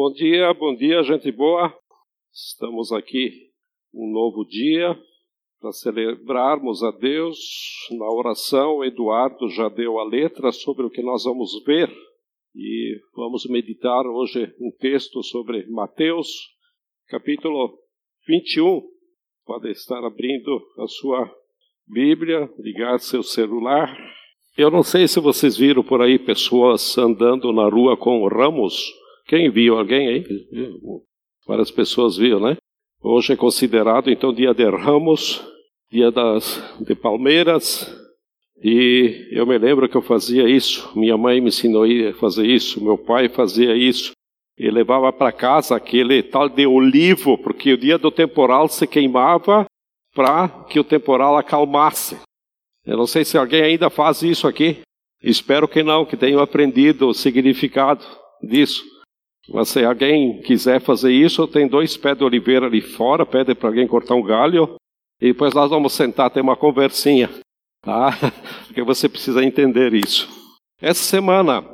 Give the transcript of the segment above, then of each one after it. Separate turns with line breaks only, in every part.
Bom dia, bom dia, gente boa. Estamos aqui um novo dia para celebrarmos a Deus. Na oração, Eduardo já deu a letra sobre o que nós vamos ver e vamos meditar hoje um texto sobre Mateus, capítulo 21. Pode estar abrindo a sua Bíblia, ligar seu celular. Eu não sei se vocês viram por aí pessoas andando na rua com ramos quem viu? Alguém aí? Várias pessoas viram, né? Hoje é considerado, então, dia de Ramos, dia das, de Palmeiras, e eu me lembro que eu fazia isso. Minha mãe me ensinou a fazer isso, meu pai fazia isso. E levava para casa aquele tal de olivo, porque o dia do temporal se queimava para que o temporal acalmasse. Eu não sei se alguém ainda faz isso aqui. Espero que não, que tenham aprendido o significado disso. Mas se alguém quiser fazer isso, tem dois pés de oliveira ali fora, pede para alguém cortar um galho, e depois nós vamos sentar, ter uma conversinha, tá? Porque você precisa entender isso. Essa semana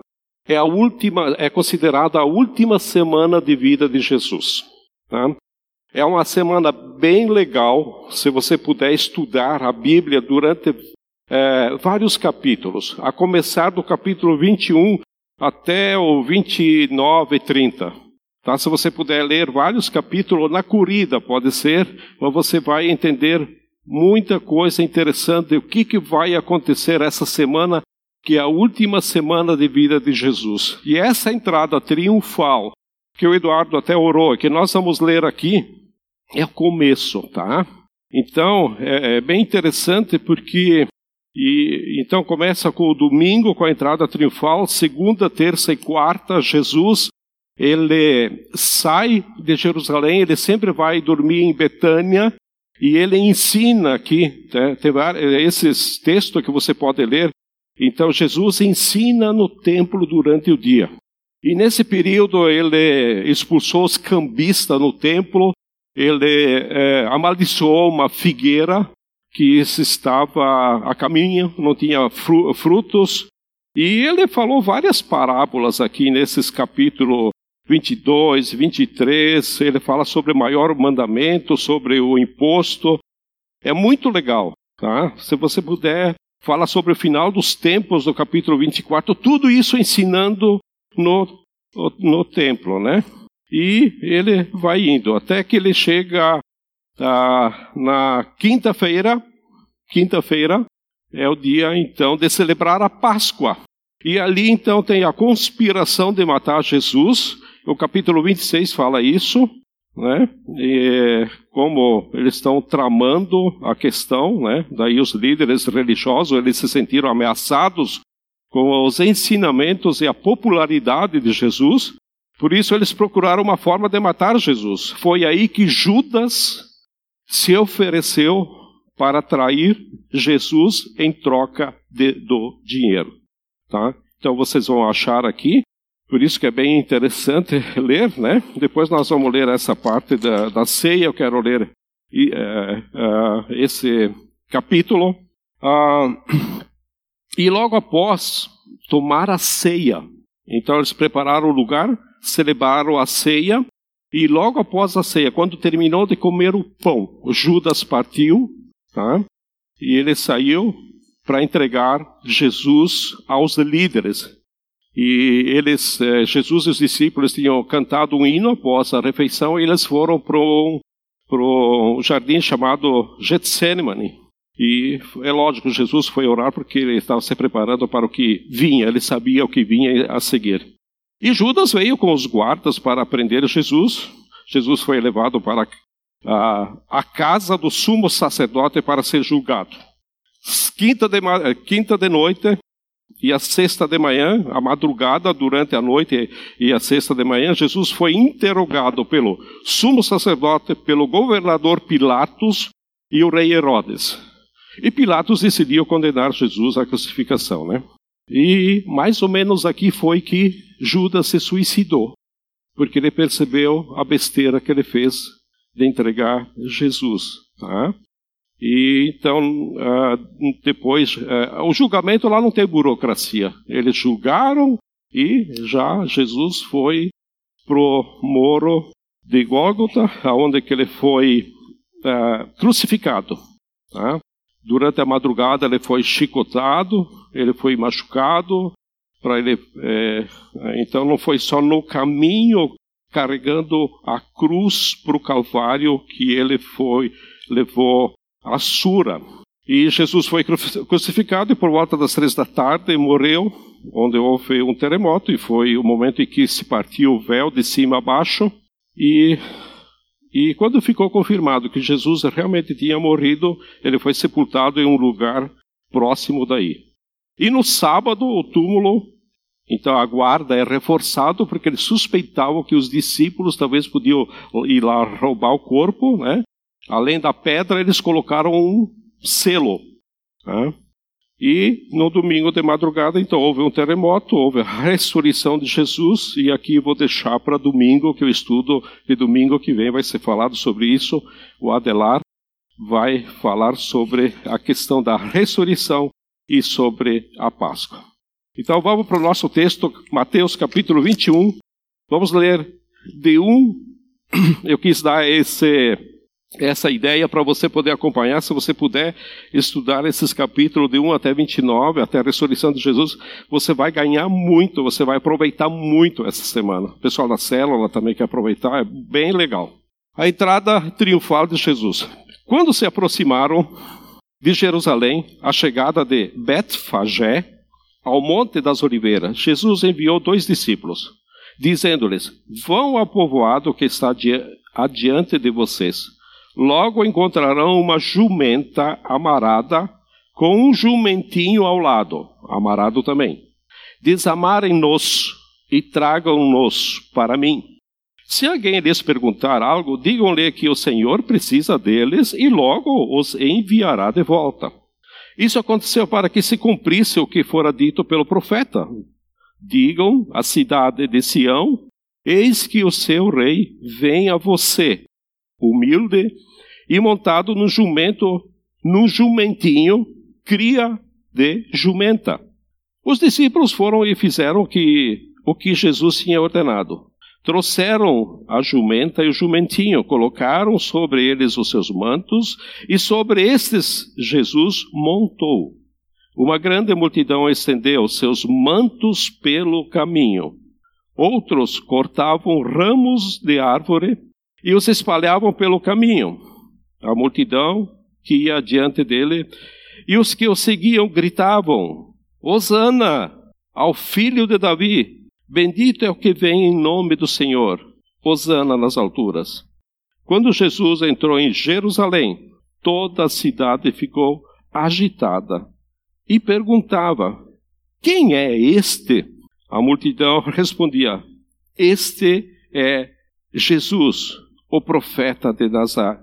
é a última, é considerada a última semana de vida de Jesus, tá? É uma semana bem legal, se você puder estudar a Bíblia durante é, vários capítulos, a começar do capítulo 21 até o 29 e 30. Tá? Se você puder ler vários capítulos na corrida, pode ser, mas você vai entender muita coisa interessante. O que, que vai acontecer essa semana, que é a última semana de vida de Jesus. E essa entrada triunfal, que o Eduardo até orou, que nós vamos ler aqui, é o começo, tá? Então, é, é bem interessante porque e então começa com o domingo, com a entrada triunfal, segunda, terça e quarta, Jesus ele sai de Jerusalém, ele sempre vai dormir em Betânia e ele ensina aqui, né, tem esses textos que você pode ler. Então Jesus ensina no templo durante o dia. E nesse período ele expulsou os cambistas no templo, ele é, amaldiçoou uma figueira que estava a caminho, não tinha frutos. E ele falou várias parábolas aqui nesses capítulos 22, 23. Ele fala sobre o maior mandamento, sobre o imposto. É muito legal, tá? Se você puder, fala sobre o final dos tempos do capítulo 24, tudo isso ensinando no, no templo, né? E ele vai indo, até que ele chega ah, na quinta-feira, quinta-feira é o dia então de celebrar a Páscoa. E ali então tem a conspiração de matar Jesus. O capítulo 26 fala isso, né? E como eles estão tramando a questão, né? Daí os líderes religiosos eles se sentiram ameaçados com os ensinamentos e a popularidade de Jesus. Por isso eles procuraram uma forma de matar Jesus. Foi aí que Judas se ofereceu para trair Jesus em troca de, do dinheiro. Tá? Então vocês vão achar aqui, por isso que é bem interessante ler, né? Depois nós vamos ler essa parte da, da ceia, eu quero ler uh, uh, esse capítulo. Uh, e logo após tomar a ceia, então eles prepararam o lugar, celebraram a ceia, e logo após a ceia, quando terminou de comer o pão, Judas partiu, tá? E ele saiu para entregar Jesus aos líderes. E eles, eh, Jesus e os discípulos tinham cantado um hino após a refeição e eles foram para um jardim chamado Getsemane. E é lógico, Jesus foi orar porque ele estava se preparando para o que vinha, ele sabia o que vinha a seguir. E Judas veio com os guardas para prender Jesus. Jesus foi levado para a, a casa do sumo sacerdote para ser julgado. Quinta de, quinta de noite e a sexta de manhã, a madrugada, durante a noite e a sexta de manhã, Jesus foi interrogado pelo sumo sacerdote, pelo governador Pilatos e o rei Herodes. E Pilatos decidiu condenar Jesus à crucificação, né? E mais ou menos aqui foi que Judas se suicidou, porque ele percebeu a besteira que ele fez de entregar Jesus. Tá? E então, uh, depois, uh, o julgamento lá não tem burocracia. Eles julgaram e já Jesus foi pro moro de Gólgota, aonde que ele foi é, crucificado. Tá? Durante a madrugada ele foi chicotado, ele foi machucado, para ele. É, então não foi só no caminho carregando a cruz para o Calvário que ele foi levou a sura. E Jesus foi crucificado e por volta das três da tarde morreu, onde houve um terremoto e foi o momento em que se partiu o véu de cima a baixo e e quando ficou confirmado que Jesus realmente tinha morrido, ele foi sepultado em um lugar próximo daí. E no sábado, o túmulo, então a guarda é reforçado porque eles suspeitavam que os discípulos talvez podiam ir lá roubar o corpo, né? Além da pedra, eles colocaram um selo. Né? E no domingo de madrugada, então, houve um terremoto, houve a ressurreição de Jesus, e aqui vou deixar para domingo, que o estudo de domingo que vem vai ser falado sobre isso. O Adelar vai falar sobre a questão da ressurreição e sobre a Páscoa. Então vamos para o nosso texto, Mateus capítulo 21. Vamos ler de 1. Eu quis dar esse essa ideia para você poder acompanhar, se você puder estudar esses capítulos de 1 até 29, até a ressurreição de Jesus, você vai ganhar muito, você vai aproveitar muito essa semana. O pessoal da célula também quer aproveitar, é bem legal. A entrada triunfal de Jesus. Quando se aproximaram de Jerusalém, a chegada de Betfagé, ao Monte das Oliveiras, Jesus enviou dois discípulos, dizendo-lhes: Vão ao povoado que está adiante de vocês Logo encontrarão uma jumenta amarada com um jumentinho ao lado, amarado também. Desamarem-nos e tragam-nos para mim. Se alguém lhes perguntar algo, digam-lhe que o Senhor precisa deles e logo os enviará de volta. Isso aconteceu para que se cumprisse o que fora dito pelo profeta. Digam à cidade de Sião: Eis que o seu rei vem a você, humilde e montado no jumento, num jumentinho, cria de jumenta. Os discípulos foram e fizeram que, o que Jesus tinha ordenado. Trouxeram a jumenta e o jumentinho, colocaram sobre eles os seus mantos, e sobre estes Jesus montou. Uma grande multidão estendeu seus mantos pelo caminho. Outros cortavam ramos de árvore e os espalhavam pelo caminho. A multidão que ia diante dele e os que o seguiam gritavam: Hosana ao filho de Davi! Bendito é o que vem em nome do Senhor! Hosana nas alturas! Quando Jesus entrou em Jerusalém, toda a cidade ficou agitada e perguntava: Quem é este? A multidão respondia: Este é Jesus, o profeta de Nazaré,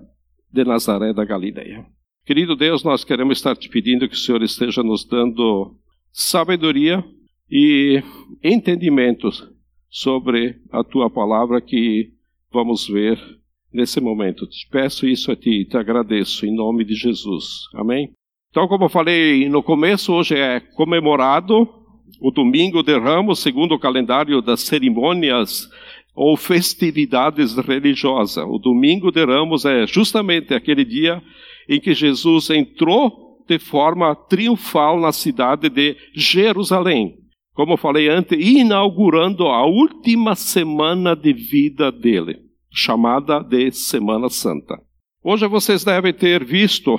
de Nazaré da Galileia. Querido Deus, nós queremos estar te pedindo que o Senhor esteja nos dando sabedoria e entendimento sobre a tua palavra que vamos ver nesse momento. Te peço isso a ti e te agradeço em nome de Jesus. Amém? Então, como eu falei no começo, hoje é comemorado o domingo de Ramos, segundo o calendário das cerimônias ou festividades religiosas. O domingo de Ramos é justamente aquele dia em que Jesus entrou de forma triunfal na cidade de Jerusalém. Como eu falei antes, inaugurando a última semana de vida dele, chamada de Semana Santa. Hoje vocês devem ter visto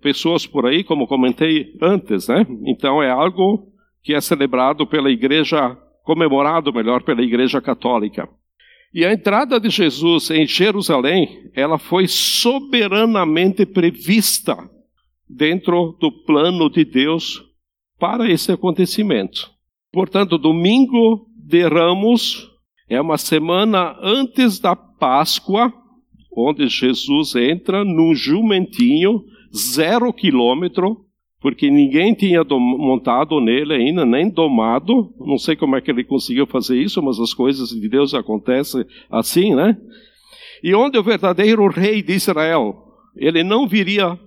pessoas por aí, como comentei antes, né? Então é algo que é celebrado pela igreja, comemorado melhor pela igreja católica. E a entrada de Jesus em Jerusalém, ela foi soberanamente prevista dentro do plano de Deus para esse acontecimento. Portanto, domingo de Ramos é uma semana antes da Páscoa, onde Jesus entra num jumentinho, zero quilômetro, porque ninguém tinha montado nele ainda, nem domado. Não sei como é que ele conseguiu fazer isso, mas as coisas de Deus acontecem assim, né? E onde o verdadeiro rei de Israel, ele não viria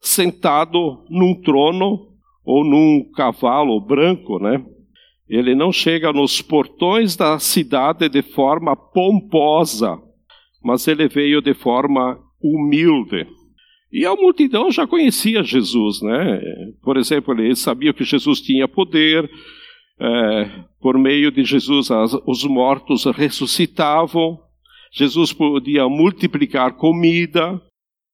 sentado num trono ou num cavalo branco, né? Ele não chega nos portões da cidade de forma pomposa, mas ele veio de forma humilde. E a multidão já conhecia Jesus, né? Por exemplo, ele sabia que Jesus tinha poder, é, por meio de Jesus as, os mortos ressuscitavam, Jesus podia multiplicar comida,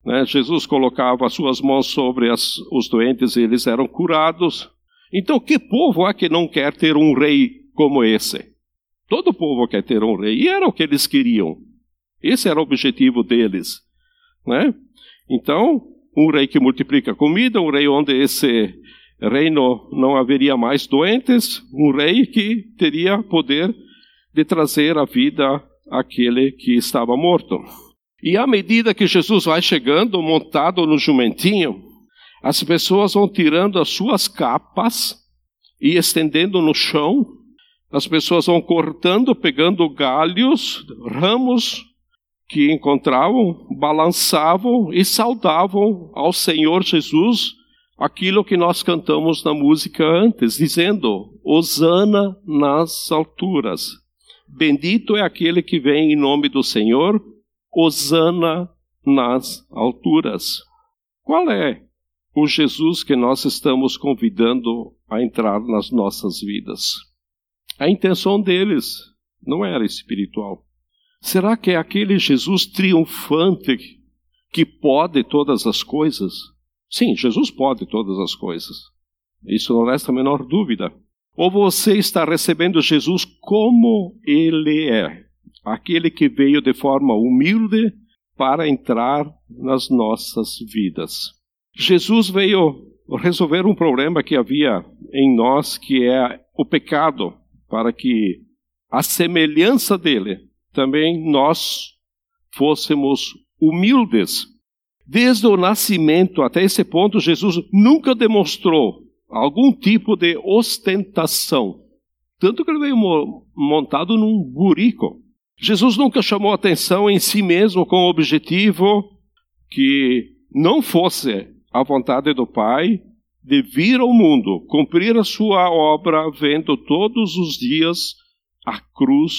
né? Jesus colocava as suas mãos sobre as, os doentes e eles eram curados. Então, que povo é que não quer ter um rei como esse? Todo povo quer ter um rei, e era o que eles queriam. Esse era o objetivo deles. Né? Então, um rei que multiplica comida, um rei onde esse reino não haveria mais doentes, um rei que teria poder de trazer a vida àquele que estava morto. E à medida que Jesus vai chegando, montado no jumentinho, as pessoas vão tirando as suas capas e estendendo no chão. As pessoas vão cortando, pegando galhos, ramos que encontravam, balançavam e saudavam ao Senhor Jesus aquilo que nós cantamos na música antes, dizendo: Hosana nas alturas. Bendito é aquele que vem em nome do Senhor, Hosana nas alturas. Qual é o Jesus que nós estamos convidando a entrar nas nossas vidas? A intenção deles não era espiritual. Será que é aquele Jesus triunfante que pode todas as coisas? Sim, Jesus pode todas as coisas. Isso não resta a menor dúvida. Ou você está recebendo Jesus como ele é? aquele que veio de forma humilde para entrar nas nossas vidas. Jesus veio resolver um problema que havia em nós, que é o pecado, para que a semelhança dele também nós fôssemos humildes. Desde o nascimento até esse ponto, Jesus nunca demonstrou algum tipo de ostentação. Tanto que ele veio montado num burico. Jesus nunca chamou atenção em si mesmo com o objetivo que não fosse a vontade do Pai de vir ao mundo, cumprir a sua obra, vendo todos os dias a cruz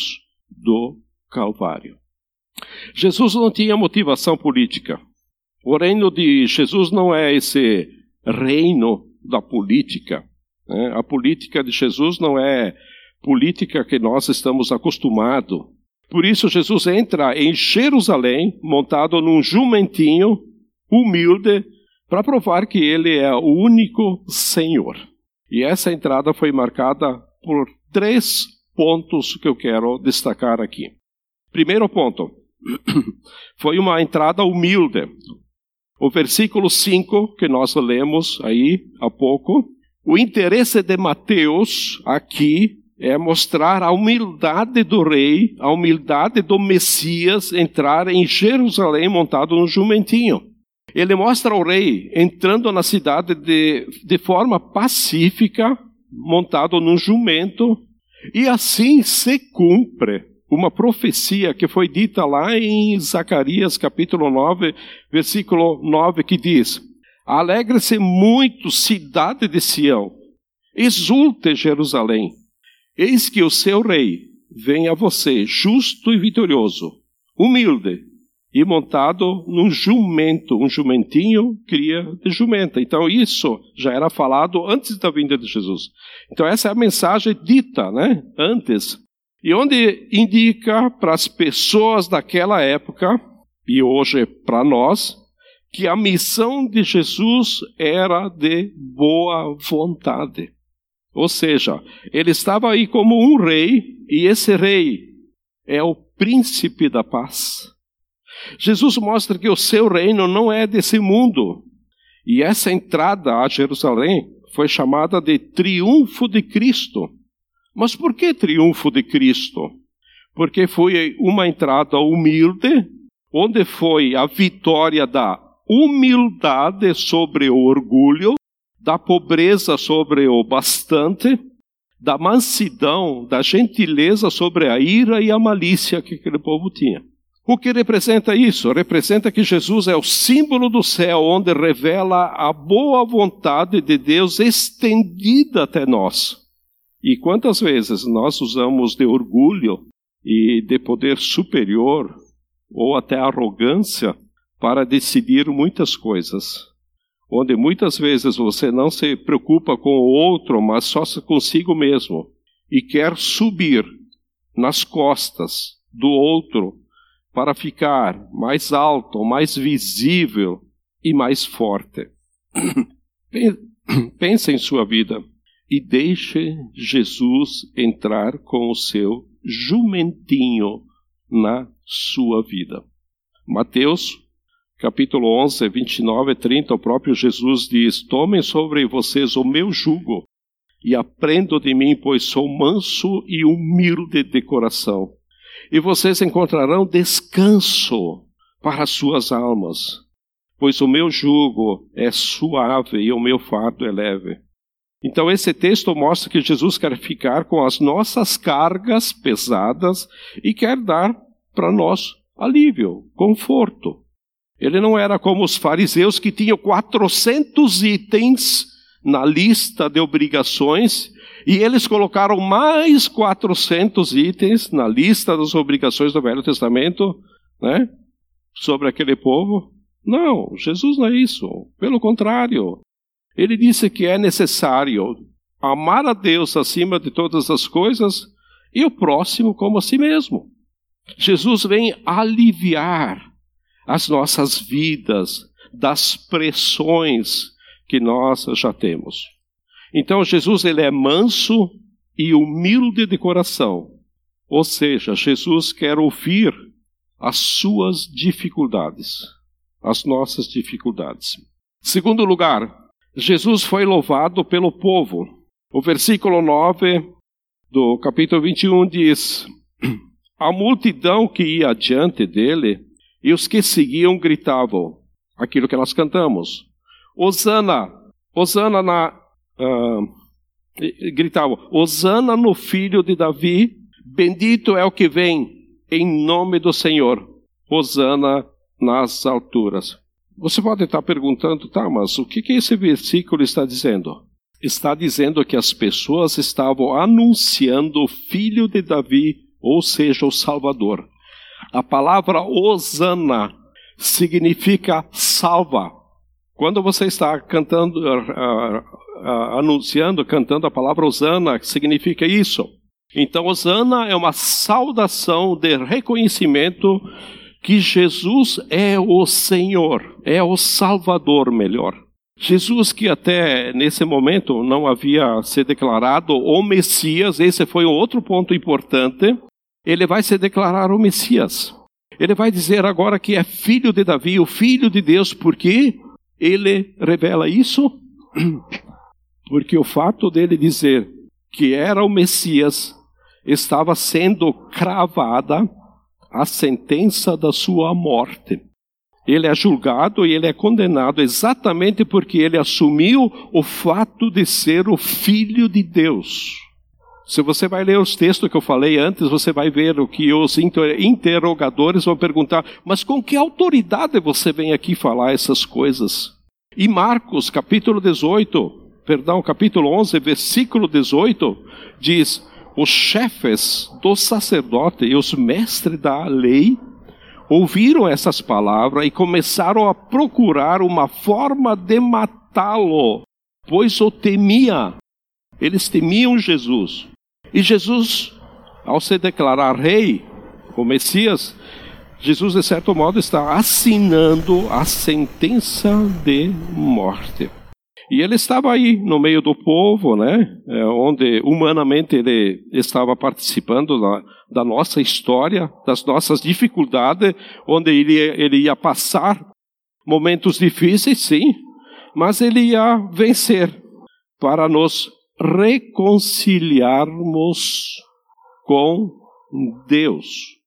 do Calvário. Jesus não tinha motivação política. O reino de Jesus não é esse reino da política. Né? A política de Jesus não é política que nós estamos acostumados. Por isso, Jesus entra em Jerusalém, montado num jumentinho humilde, para provar que ele é o único Senhor. E essa entrada foi marcada por três pontos que eu quero destacar aqui. Primeiro ponto, foi uma entrada humilde. O versículo 5, que nós lemos aí há pouco, o interesse de Mateus aqui é mostrar a humildade do rei, a humildade do Messias entrar em Jerusalém montado no jumentinho. Ele mostra o rei entrando na cidade de, de forma pacífica, montado num jumento, e assim se cumpre uma profecia que foi dita lá em Zacarias capítulo 9, versículo 9, que diz: Alegre-se muito, cidade de Sião, exulte Jerusalém, Eis que o seu rei vem a você, justo e vitorioso, humilde e montado num jumento, um jumentinho cria de jumenta. Então isso já era falado antes da vinda de Jesus. Então essa é a mensagem dita, né, antes. E onde indica para as pessoas daquela época e hoje para nós que a missão de Jesus era de boa vontade. Ou seja, ele estava aí como um rei, e esse rei é o príncipe da paz. Jesus mostra que o seu reino não é desse mundo. E essa entrada a Jerusalém foi chamada de triunfo de Cristo. Mas por que triunfo de Cristo? Porque foi uma entrada humilde, onde foi a vitória da humildade sobre o orgulho, da pobreza sobre o bastante, da mansidão, da gentileza sobre a ira e a malícia que aquele povo tinha. O que representa isso? Representa que Jesus é o símbolo do céu, onde revela a boa vontade de Deus estendida até nós. E quantas vezes nós usamos de orgulho e de poder superior ou até arrogância para decidir muitas coisas, onde muitas vezes você não se preocupa com o outro, mas só consigo mesmo e quer subir nas costas do outro para ficar mais alto, mais visível e mais forte. Pense em sua vida e deixe Jesus entrar com o seu jumentinho na sua vida. Mateus, capítulo 11, 29 e 30, o próprio Jesus diz: Tomem sobre vocês o meu jugo e aprendam de mim, pois sou manso e humilde de coração. E vocês encontrarão descanso para suas almas, pois o meu jugo é suave e o meu fardo é leve. Então, esse texto mostra que Jesus quer ficar com as nossas cargas pesadas e quer dar para nós alívio, conforto. Ele não era como os fariseus que tinham 400 itens na lista de obrigações e eles colocaram mais 400 itens na lista das obrigações do Velho Testamento, né? Sobre aquele povo. Não, Jesus não é isso. Pelo contrário, ele disse que é necessário amar a Deus acima de todas as coisas e o próximo como a si mesmo. Jesus vem aliviar as nossas vidas das pressões que nós já temos. Então Jesus ele é manso e humilde de coração. Ou seja, Jesus quer ouvir as suas dificuldades, as nossas dificuldades. Segundo lugar, Jesus foi louvado pelo povo. O versículo 9 do capítulo 21 diz: A multidão que ia adiante dele e os que seguiam gritavam aquilo que nós cantamos: Osana, Osana na. Uh, gritavam: Osana no filho de Davi, bendito é o que vem em nome do Senhor. Osana nas alturas. Você pode estar perguntando, tá, mas o que, que esse versículo está dizendo? Está dizendo que as pessoas estavam anunciando o filho de Davi, ou seja, o Salvador. A palavra Osana significa salva. Quando você está cantando, uh, uh, anunciando, cantando a palavra Osana, significa isso. Então, Osana é uma saudação de reconhecimento que Jesus é o Senhor, é o Salvador melhor. Jesus, que até nesse momento não havia se declarado o Messias, esse foi outro ponto importante, ele vai se declarar o Messias. Ele vai dizer agora que é filho de Davi, o filho de Deus, porque ele revela isso? Porque o fato dele dizer que era o Messias estava sendo cravada a sentença da sua morte. Ele é julgado e ele é condenado exatamente porque ele assumiu o fato de ser o filho de Deus. Se você vai ler os textos que eu falei antes, você vai ver o que os interrogadores vão perguntar: mas com que autoridade você vem aqui falar essas coisas? E Marcos, capítulo 18, perdão, capítulo 11, versículo 18, diz: os chefes dos sacerdotes e os mestres da lei ouviram essas palavras e começaram a procurar uma forma de matá-lo, pois o temia. Eles temiam Jesus. E Jesus, ao se declarar rei, o Messias, Jesus, de certo modo, está assinando a sentença de morte. E ele estava aí no meio do povo, né, é, onde humanamente ele estava participando da, da nossa história, das nossas dificuldades, onde ele, ele ia passar momentos difíceis, sim, mas ele ia vencer para nos reconciliarmos com Deus.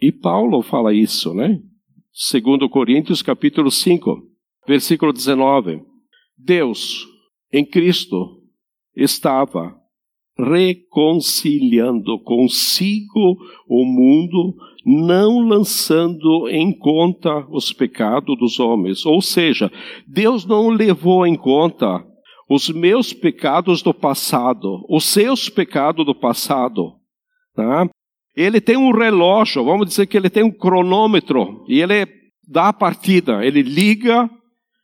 E Paulo fala isso, né? Segundo Coríntios capítulo 5, versículo 19. Deus, em Cristo, estava reconciliando consigo o mundo, não lançando em conta os pecados dos homens. Ou seja, Deus não levou em conta os meus pecados do passado, os seus pecados do passado. Tá? Ele tem um relógio, vamos dizer que ele tem um cronômetro, e ele dá a partida, ele liga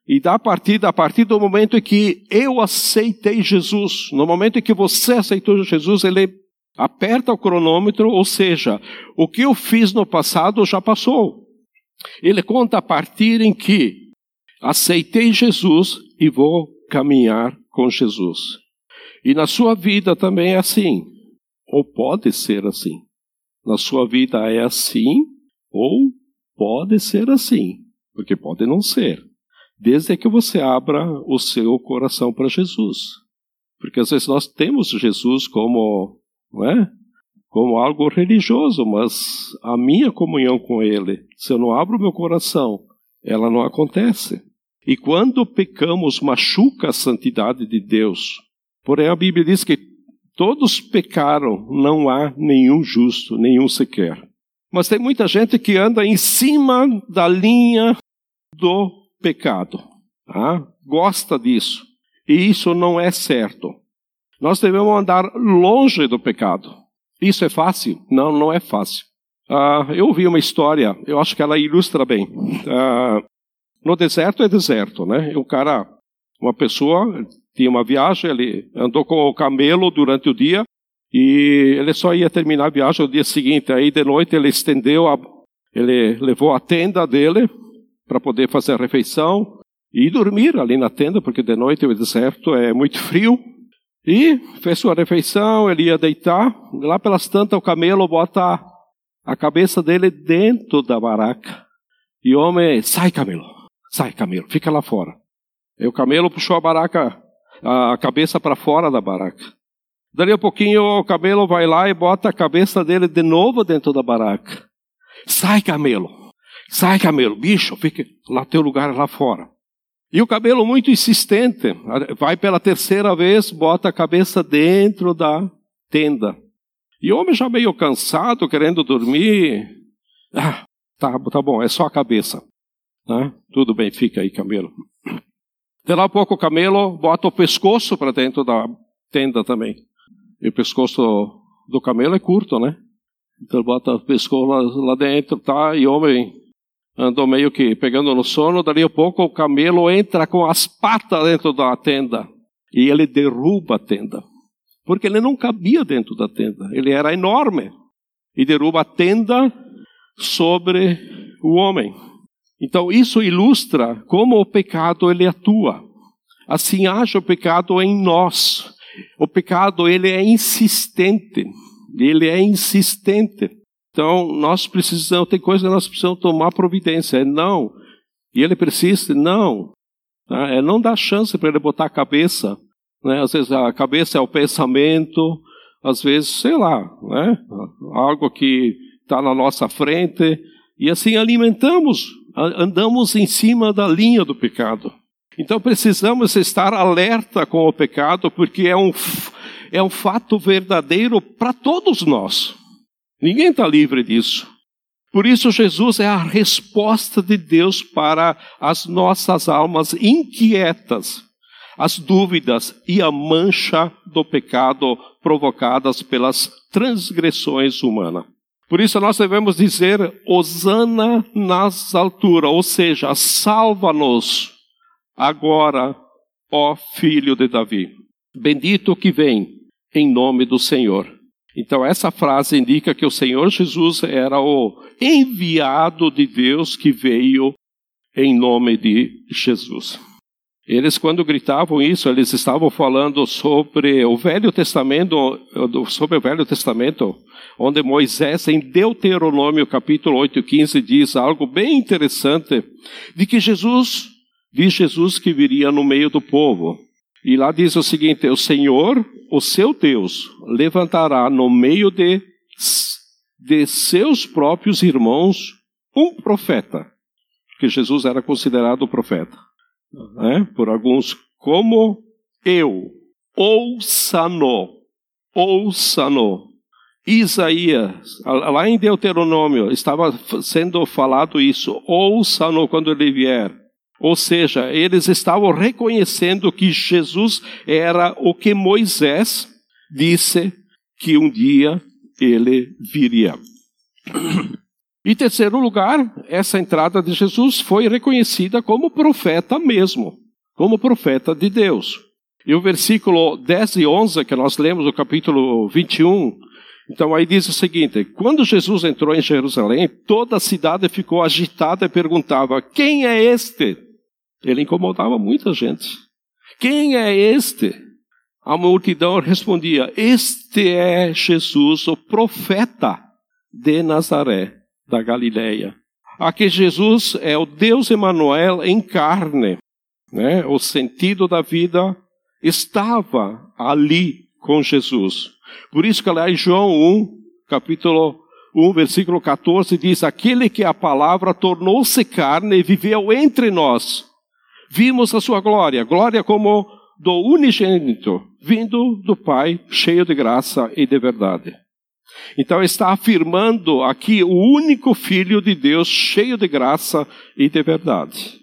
e dá a partida a partir do momento em que eu aceitei Jesus. No momento em que você aceitou Jesus, ele aperta o cronômetro, ou seja, o que eu fiz no passado já passou. Ele conta a partir em que aceitei Jesus e vou caminhar com Jesus. E na sua vida também é assim, ou pode ser assim. Na sua vida é assim, ou pode ser assim, porque pode não ser. Desde que você abra o seu coração para Jesus. Porque às vezes nós temos Jesus como, não é? Como algo religioso, mas a minha comunhão com Ele, se eu não abro o meu coração, ela não acontece. E quando pecamos, machuca a santidade de Deus. Porém, a Bíblia diz que todos pecaram, não há nenhum justo, nenhum sequer. Mas tem muita gente que anda em cima da linha do pecado. Tá? Gosta disso. E isso não é certo. Nós devemos andar longe do pecado. Isso é fácil? Não, não é fácil. Uh, eu ouvi uma história, eu acho que ela ilustra bem. Uh, no deserto é deserto, né? O cara, uma pessoa, tinha uma viagem, ele andou com o camelo durante o dia e ele só ia terminar a viagem no dia seguinte. Aí de noite ele estendeu, a, ele levou a tenda dele para poder fazer a refeição e dormir ali na tenda, porque de noite o deserto é muito frio. E fez sua refeição, ele ia deitar. Lá pelas tantas, o camelo bota a cabeça dele dentro da baraca. E o homem, sai camelo, sai camelo, fica lá fora. E o camelo puxou a baraca, a cabeça para fora da baraca. Dali a pouquinho o camelo vai lá e bota a cabeça dele de novo dentro da baraca. Sai camelo, sai camelo, bicho, fica lá teu lugar lá fora. E o cabelo muito insistente, vai pela terceira vez, bota a cabeça dentro da tenda. E o homem já meio cansado, querendo dormir. Ah, tá, tá bom, é só a cabeça. Né? Tudo bem, fica aí, camelo. Lá a pouco o camelo bota o pescoço para dentro da tenda também. E o pescoço do camelo é curto, né? Então bota o pescoço lá, lá dentro, tá? E o homem andou meio que pegando no sono, dali a pouco o camelo entra com as patas dentro da tenda e ele derruba a tenda. Porque ele não cabia dentro da tenda, ele era enorme. E derruba a tenda sobre o homem. Então isso ilustra como o pecado ele atua. Assim age o pecado em nós. O pecado ele é insistente. Ele é insistente. Então, nós precisamos, tem coisa que nós precisamos tomar providência. É não. E ele persiste, não. Tá? É não dar chance para ele botar a cabeça. Né? Às vezes a cabeça é o pensamento, às vezes, sei lá, né? algo que está na nossa frente. E assim alimentamos, andamos em cima da linha do pecado. Então precisamos estar alerta com o pecado, porque é um, é um fato verdadeiro para todos nós. Ninguém está livre disso. Por isso, Jesus é a resposta de Deus para as nossas almas inquietas, as dúvidas e a mancha do pecado provocadas pelas transgressões humanas. Por isso, nós devemos dizer: Hosana nas alturas, ou seja, salva-nos agora, ó filho de Davi. Bendito que vem em nome do Senhor. Então, essa frase indica que o Senhor Jesus era o enviado de Deus que veio em nome de Jesus. Eles, quando gritavam isso, eles estavam falando sobre o Velho Testamento, sobre o Velho Testamento, onde Moisés, em Deuteronômio capítulo 8, 15, diz algo bem interessante, de que Jesus, diz Jesus que viria no meio do povo. E lá diz o seguinte: o Senhor, o seu Deus, levantará no meio de, de seus próprios irmãos um profeta, porque Jesus era considerado profeta, né? por alguns, como eu, ouça-no, ouça-no. Isaías, lá em Deuteronômio, estava sendo falado isso, ouça-no quando ele vier. Ou seja, eles estavam reconhecendo que Jesus era o que Moisés disse que um dia ele viria. Em terceiro lugar, essa entrada de Jesus foi reconhecida como profeta mesmo, como profeta de Deus. E o versículo 10 e 11, que nós lemos no capítulo 21, então aí diz o seguinte: quando Jesus entrou em Jerusalém, toda a cidade ficou agitada e perguntava: quem é este? Ele incomodava muita gente. Quem é este? A multidão respondia: Este é Jesus, o profeta de Nazaré, da Galileia. Aqui Jesus é o Deus Emanuel em carne. Né? O sentido da vida estava ali com Jesus. Por isso que lá em João 1, capítulo 1, versículo 14, diz: Aquele que a palavra tornou-se carne e viveu entre nós. Vimos a sua glória, glória como do unigênito, vindo do Pai, cheio de graça e de verdade. Então está afirmando aqui o único Filho de Deus, cheio de graça e de verdade.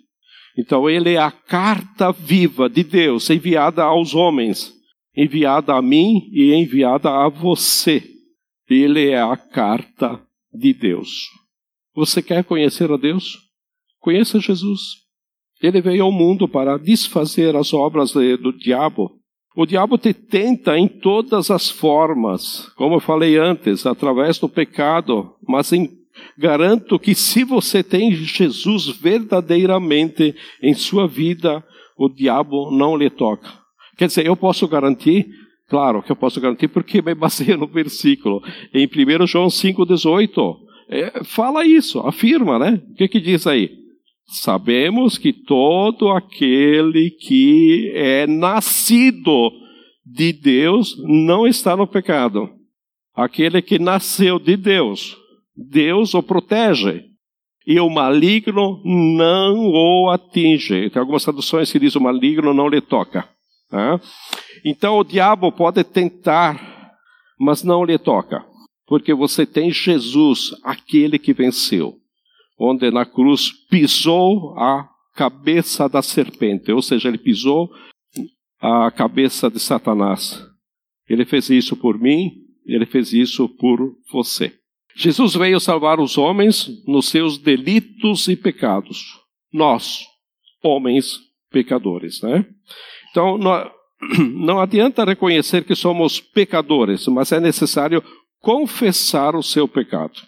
Então ele é a carta viva de Deus enviada aos homens, enviada a mim e enviada a você. Ele é a carta de Deus. Você quer conhecer a Deus? Conheça Jesus. Ele veio ao mundo para desfazer as obras do diabo. O diabo te tenta em todas as formas, como eu falei antes, através do pecado, mas em, garanto que se você tem Jesus verdadeiramente em sua vida, o diabo não lhe toca. Quer dizer, eu posso garantir, claro que eu posso garantir, porque me baseio no versículo. Em 1 João 5,18, é, fala isso, afirma, né? O que, que diz aí? Sabemos que todo aquele que é nascido de Deus não está no pecado. Aquele que nasceu de Deus, Deus o protege. E o maligno não o atinge. Tem algumas traduções que dizem o maligno não lhe toca. Tá? Então o diabo pode tentar, mas não lhe toca. Porque você tem Jesus, aquele que venceu onde na cruz pisou a cabeça da serpente, ou seja, ele pisou a cabeça de Satanás. Ele fez isso por mim, ele fez isso por você. Jesus veio salvar os homens nos seus delitos e pecados. Nós, homens pecadores, né? Então, não, adianta reconhecer que somos pecadores, mas é necessário confessar o seu pecado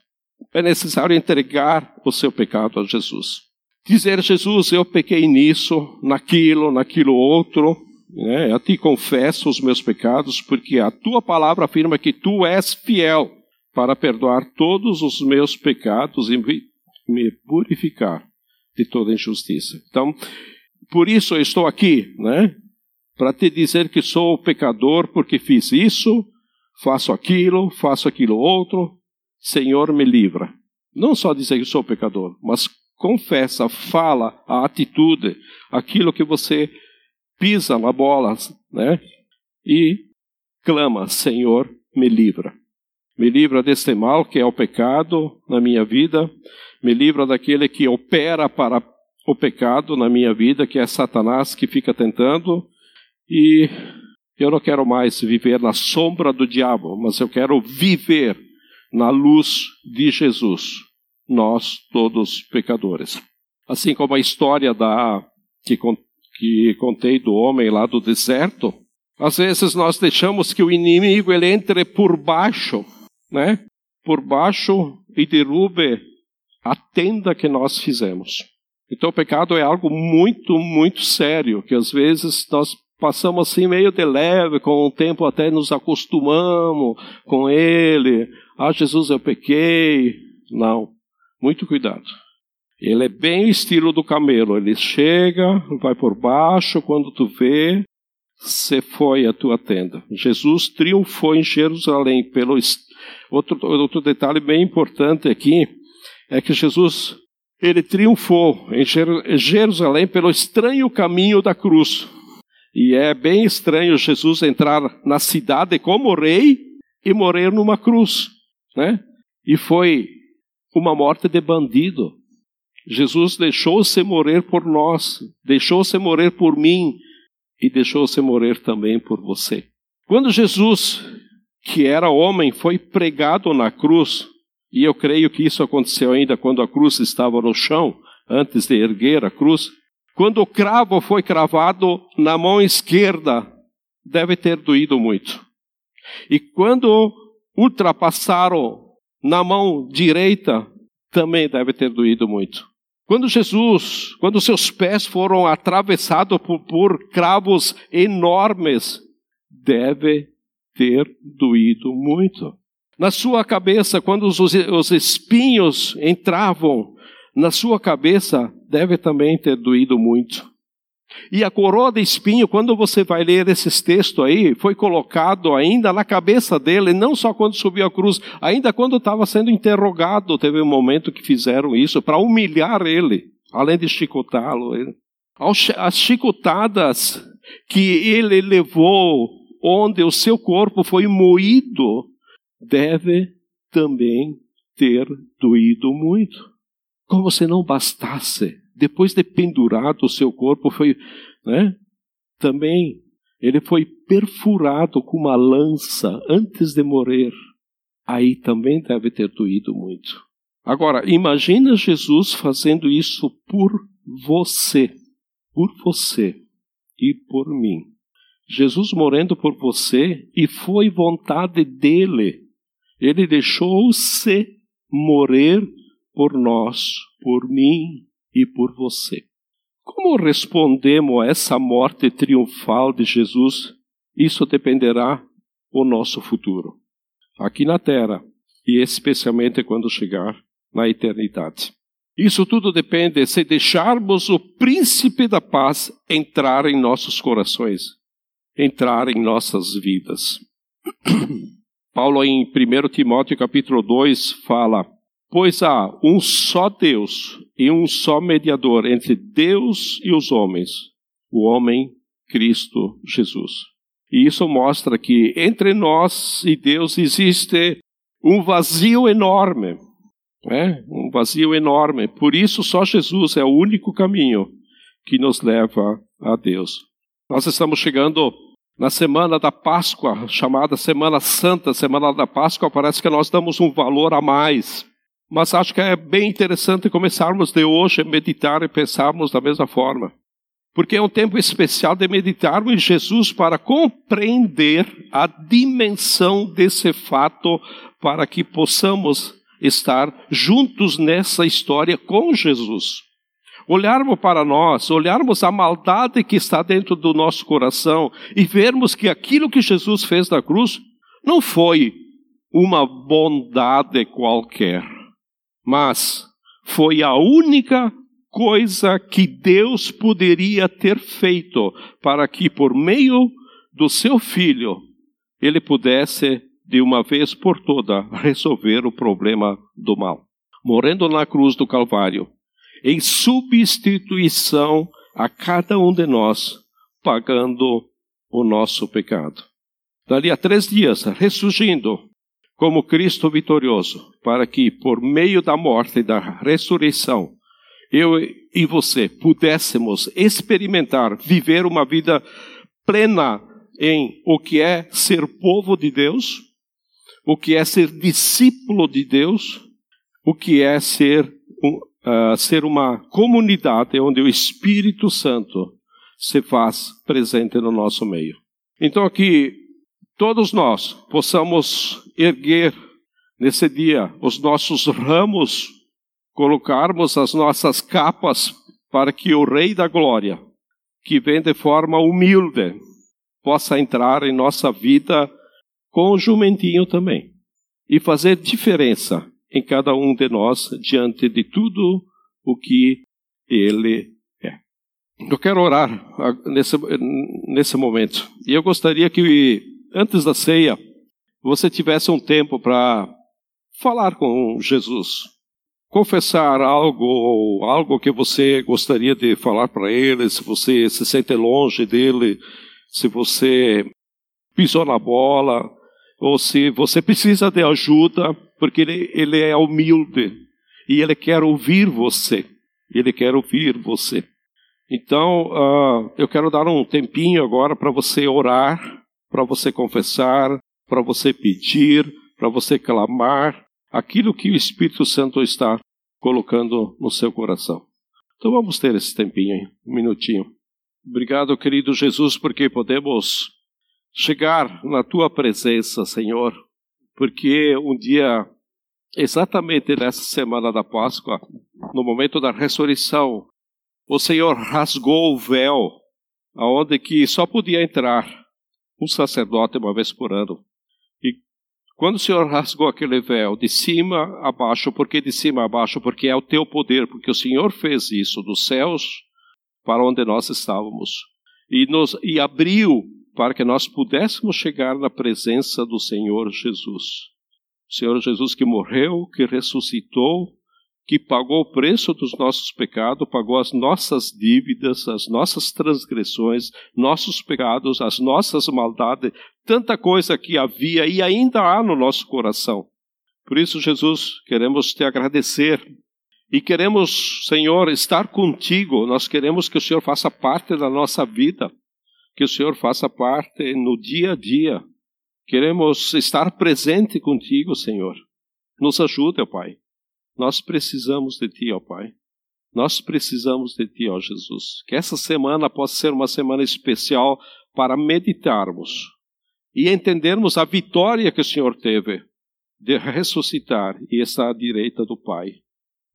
é necessário entregar o seu pecado a Jesus. Dizer, Jesus, eu pequei nisso, naquilo, naquilo outro, né? eu te confesso os meus pecados, porque a tua palavra afirma que tu és fiel para perdoar todos os meus pecados e me purificar de toda injustiça. Então, por isso eu estou aqui, né? Para te dizer que sou pecador porque fiz isso, faço aquilo, faço aquilo outro, Senhor, me livra. Não só dizer que sou pecador, mas confessa, fala a atitude, aquilo que você pisa na bola, né? E clama, Senhor, me livra. Me livra deste mal que é o pecado na minha vida, me livra daquele que opera para o pecado na minha vida, que é Satanás que fica tentando, e eu não quero mais viver na sombra do diabo, mas eu quero viver na luz de Jesus, nós todos pecadores. Assim como a história da que, que contei do homem lá do deserto, às vezes nós deixamos que o inimigo ele entre por baixo, né? Por baixo e derrube a tenda que nós fizemos. Então o pecado é algo muito, muito sério, que às vezes nós passamos assim meio de leve, com o tempo até nos acostumamos com ele, ah, Jesus, eu pequei. Não. Muito cuidado. Ele é bem o estilo do camelo. Ele chega, vai por baixo, quando tu vê, você foi a tua tenda. Jesus triunfou em Jerusalém pelo outro outro detalhe bem importante aqui é que Jesus ele triunfou em Jerusalém pelo estranho caminho da cruz. E é bem estranho Jesus entrar na cidade como rei e morrer numa cruz né? E foi uma morte de bandido. Jesus deixou-se morrer por nós, deixou-se morrer por mim e deixou-se morrer também por você. Quando Jesus, que era homem, foi pregado na cruz, e eu creio que isso aconteceu ainda quando a cruz estava no chão, antes de erguer a cruz, quando o cravo foi cravado na mão esquerda, deve ter doído muito. E quando ultrapassaram na mão direita, também deve ter doído muito. Quando Jesus, quando seus pés foram atravessados por, por cravos enormes, deve ter doído muito. Na sua cabeça, quando os, os espinhos entravam na sua cabeça, deve também ter doído muito. E a coroa de espinho, quando você vai ler esses textos aí, foi colocado ainda na cabeça dele, não só quando subiu a cruz, ainda quando estava sendo interrogado, teve um momento que fizeram isso para humilhar ele, além de chicotá-lo. As chicotadas que ele levou, onde o seu corpo foi moído, deve também ter doído muito. Como se não bastasse depois de pendurado, o seu corpo foi, né? Também ele foi perfurado com uma lança antes de morrer. Aí também deve ter doído muito. Agora, imagina Jesus fazendo isso por você, por você e por mim. Jesus morrendo por você e foi vontade dele. Ele deixou-se morrer por nós, por mim e por você. Como respondemos a essa morte triunfal de Jesus? Isso dependerá do nosso futuro, aqui na terra e especialmente quando chegar na eternidade. Isso tudo depende se deixarmos o príncipe da paz entrar em nossos corações, entrar em nossas vidas. Paulo em 1 Timóteo capítulo 2 fala: Pois há um só Deus e um só mediador entre Deus e os homens, o homem Cristo Jesus. E isso mostra que entre nós e Deus existe um vazio enorme. Né? Um vazio enorme. Por isso, só Jesus é o único caminho que nos leva a Deus. Nós estamos chegando na semana da Páscoa, chamada Semana Santa, Semana da Páscoa, parece que nós damos um valor a mais. Mas acho que é bem interessante começarmos de hoje a meditar e pensarmos da mesma forma. Porque é um tempo especial de meditarmos em Jesus para compreender a dimensão desse fato, para que possamos estar juntos nessa história com Jesus. Olharmos para nós, olharmos a maldade que está dentro do nosso coração e vermos que aquilo que Jesus fez na cruz não foi uma bondade qualquer mas foi a única coisa que Deus poderia ter feito para que, por meio do seu filho, ele pudesse, de uma vez por toda, resolver o problema do mal. Morrendo na cruz do Calvário, em substituição a cada um de nós, pagando o nosso pecado. Dali a três dias, ressurgindo, como Cristo vitorioso, para que, por meio da morte e da ressurreição, eu e você pudéssemos experimentar, viver uma vida plena em o que é ser povo de Deus, o que é ser discípulo de Deus, o que é ser, uh, ser uma comunidade onde o Espírito Santo se faz presente no nosso meio. Então, aqui, todos nós possamos erguer nesse dia os nossos ramos, colocarmos as nossas capas para que o Rei da Glória, que vem de forma humilde, possa entrar em nossa vida com o jumentinho também e fazer diferença em cada um de nós diante de tudo o que ele é. Eu quero orar nesse, nesse momento e eu gostaria que antes da ceia você tivesse um tempo para falar com Jesus, confessar algo ou algo que você gostaria de falar para ele, se você se sente longe dele, se você pisou na bola, ou se você precisa de ajuda, porque ele, ele é humilde e ele quer ouvir você. Ele quer ouvir você. Então, uh, eu quero dar um tempinho agora para você orar, para você confessar, para você pedir, para você clamar aquilo que o Espírito Santo está colocando no seu coração. Então vamos ter esse tempinho aí, um minutinho. Obrigado, querido Jesus, porque podemos chegar na tua presença, Senhor, porque um dia, exatamente nessa semana da Páscoa, no momento da ressurreição, o Senhor rasgou o véu, aonde que só podia entrar um sacerdote uma vez por ano. Quando o Senhor rasgou aquele véu de cima a baixo, por que de cima a baixo? Porque é o teu poder, porque o Senhor fez isso dos céus para onde nós estávamos e nos e abriu para que nós pudéssemos chegar na presença do Senhor Jesus. O Senhor Jesus que morreu, que ressuscitou, que pagou o preço dos nossos pecados, pagou as nossas dívidas, as nossas transgressões, nossos pecados, as nossas maldades, tanta coisa que havia e ainda há no nosso coração. Por isso, Jesus, queremos te agradecer e queremos, Senhor, estar contigo. Nós queremos que o Senhor faça parte da nossa vida, que o Senhor faça parte no dia a dia. Queremos estar presente contigo, Senhor. Nos ajude, ó Pai. Nós precisamos de Ti, ó Pai. Nós precisamos de Ti, ó Jesus. Que essa semana possa ser uma semana especial para meditarmos e entendermos a vitória que o Senhor teve de ressuscitar e estar à direita do Pai.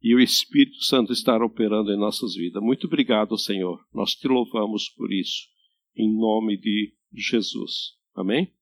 E o Espírito Santo estar operando em nossas vidas. Muito obrigado, Senhor. Nós te louvamos por isso. Em nome de Jesus. Amém?